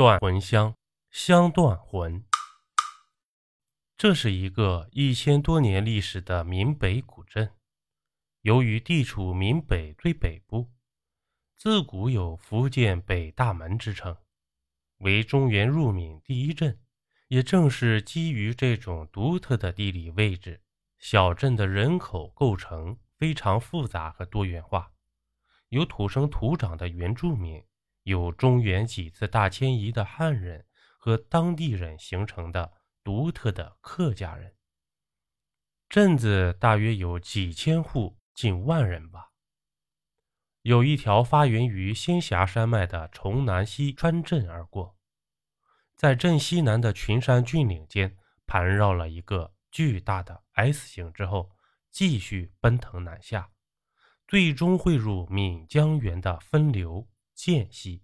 断魂香，香断魂。这是一个一千多年历史的闽北古镇。由于地处闽北最北部，自古有福建北大门之称，为中原入闽第一镇。也正是基于这种独特的地理位置，小镇的人口构成非常复杂和多元化，有土生土长的原住民。有中原几次大迁移的汉人和当地人形成的独特的客家人，镇子大约有几千户，近万人吧。有一条发源于仙霞山脉的崇南溪穿镇而过，在镇西南的群山峻岭间盘绕了一个巨大的 S 形之后，继续奔腾南下，最终汇入闽江源的分流。间隙，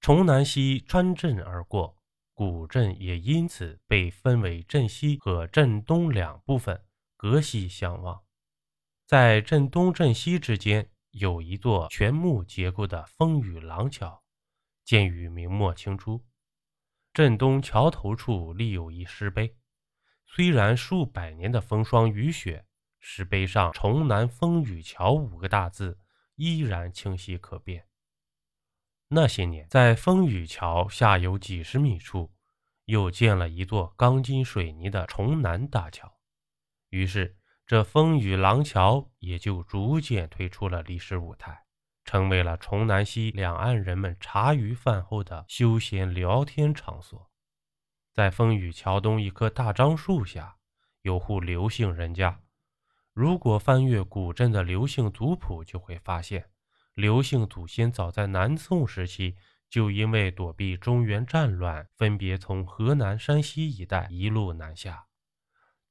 崇南溪穿镇而过，古镇也因此被分为镇西和镇东两部分，隔溪相望。在镇东镇西之间，有一座全木结构的风雨廊桥，建于明末清初。镇东桥头处立有一石碑，虽然数百年的风霜雨雪，石碑上“崇南风雨桥”五个大字依然清晰可辨。那些年，在风雨桥下游几十米处，又建了一座钢筋水泥的崇南大桥，于是这风雨廊桥也就逐渐退出了历史舞台，成为了崇南溪两岸人们茶余饭后的休闲聊天场所。在风雨桥东一棵大樟树下，有户刘姓人家。如果翻阅古镇的刘姓族谱，就会发现。刘姓祖先早在南宋时期就因为躲避中原战乱，分别从河南、山西一带一路南下，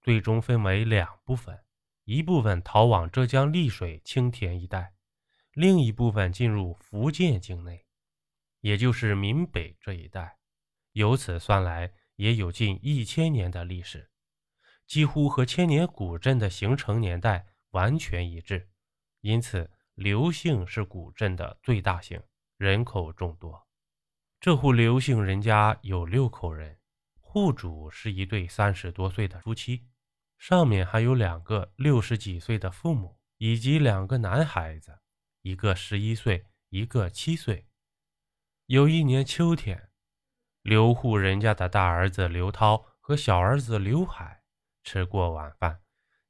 最终分为两部分：一部分逃往浙江丽水、青田一带，另一部分进入福建境内，也就是闽北这一带。由此算来，也有近一千年的历史，几乎和千年古镇的形成年代完全一致。因此。刘姓是古镇的最大姓，人口众多。这户刘姓人家有六口人，户主是一对三十多岁的夫妻，上面还有两个六十几岁的父母，以及两个男孩子，一个十一岁，一个七岁。有一年秋天，刘户人家的大儿子刘涛和小儿子刘海吃过晚饭，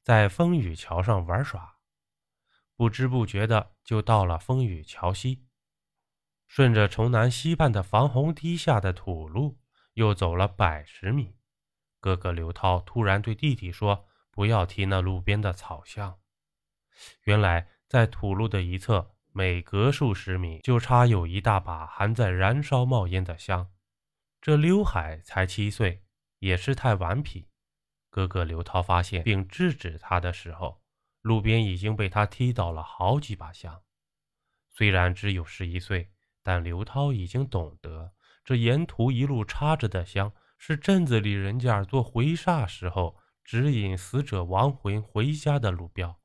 在风雨桥上玩耍。不知不觉的就到了风雨桥西，顺着城南西畔的防洪堤下的土路，又走了百十米。哥哥刘涛突然对弟弟说：“不要提那路边的草香。”原来在土路的一侧，每隔数十米就插有一大把还在燃烧冒烟的香。这刘海才七岁，也是太顽皮。哥哥刘涛发现并制止他的时候。路边已经被他踢倒了好几把香，虽然只有十一岁，但刘涛已经懂得，这沿途一路插着的香是镇子里人家做回煞时候指引死者亡魂回家的路标，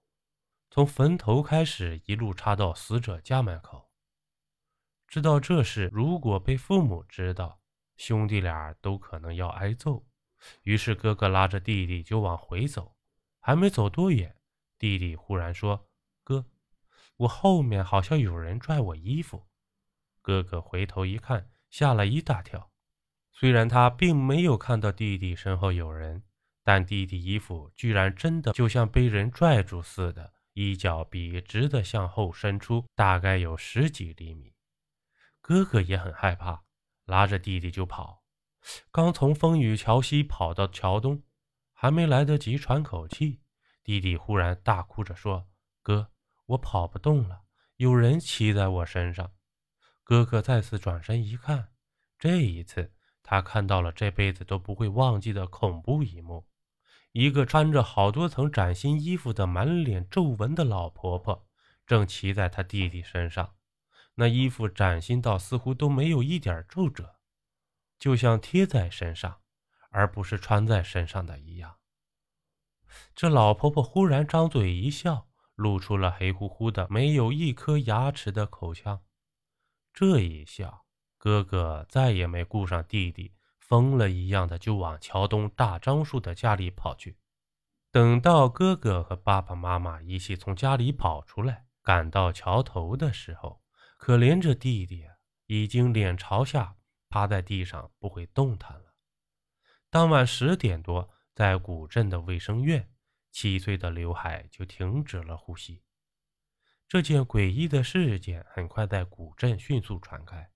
从坟头开始一路插到死者家门口。知道这事，如果被父母知道，兄弟俩都可能要挨揍。于是哥哥拉着弟弟就往回走，还没走多远。弟弟忽然说：“哥，我后面好像有人拽我衣服。”哥哥回头一看，吓了一大跳。虽然他并没有看到弟弟身后有人，但弟弟衣服居然真的就像被人拽住似的，一脚笔直的向后伸出，大概有十几厘米。哥哥也很害怕，拉着弟弟就跑。刚从风雨桥西跑到桥东，还没来得及喘口气。弟弟忽然大哭着说：“哥，我跑不动了，有人骑在我身上。”哥哥再次转身一看，这一次他看到了这辈子都不会忘记的恐怖一幕：一个穿着好多层崭新衣服的、满脸皱纹的老婆婆，正骑在他弟弟身上。那衣服崭新到似乎都没有一点皱褶，就像贴在身上，而不是穿在身上的一样。这老婆婆忽然张嘴一笑，露出了黑乎乎的、没有一颗牙齿的口腔。这一笑，哥哥再也没顾上弟弟，疯了一样的就往桥东大樟树的家里跑去。等到哥哥和爸爸妈妈一起从家里跑出来，赶到桥头的时候，可怜着弟弟已经脸朝下趴在地上，不会动弹了。当晚十点多，在古镇的卫生院，七岁的刘海就停止了呼吸。这件诡异的事件很快在古镇迅速传开。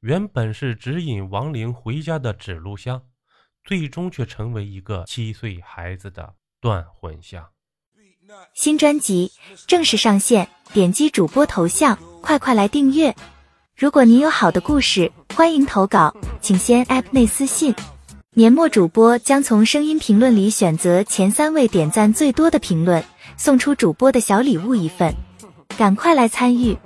原本是指引亡灵回家的指路香，最终却成为一个七岁孩子的断魂香。新专辑正式上线，点击主播头像，快快来订阅！如果您有好的故事，欢迎投稿，请先 App 内私信。年末主播将从声音评论里选择前三位点赞最多的评论，送出主播的小礼物一份，赶快来参与。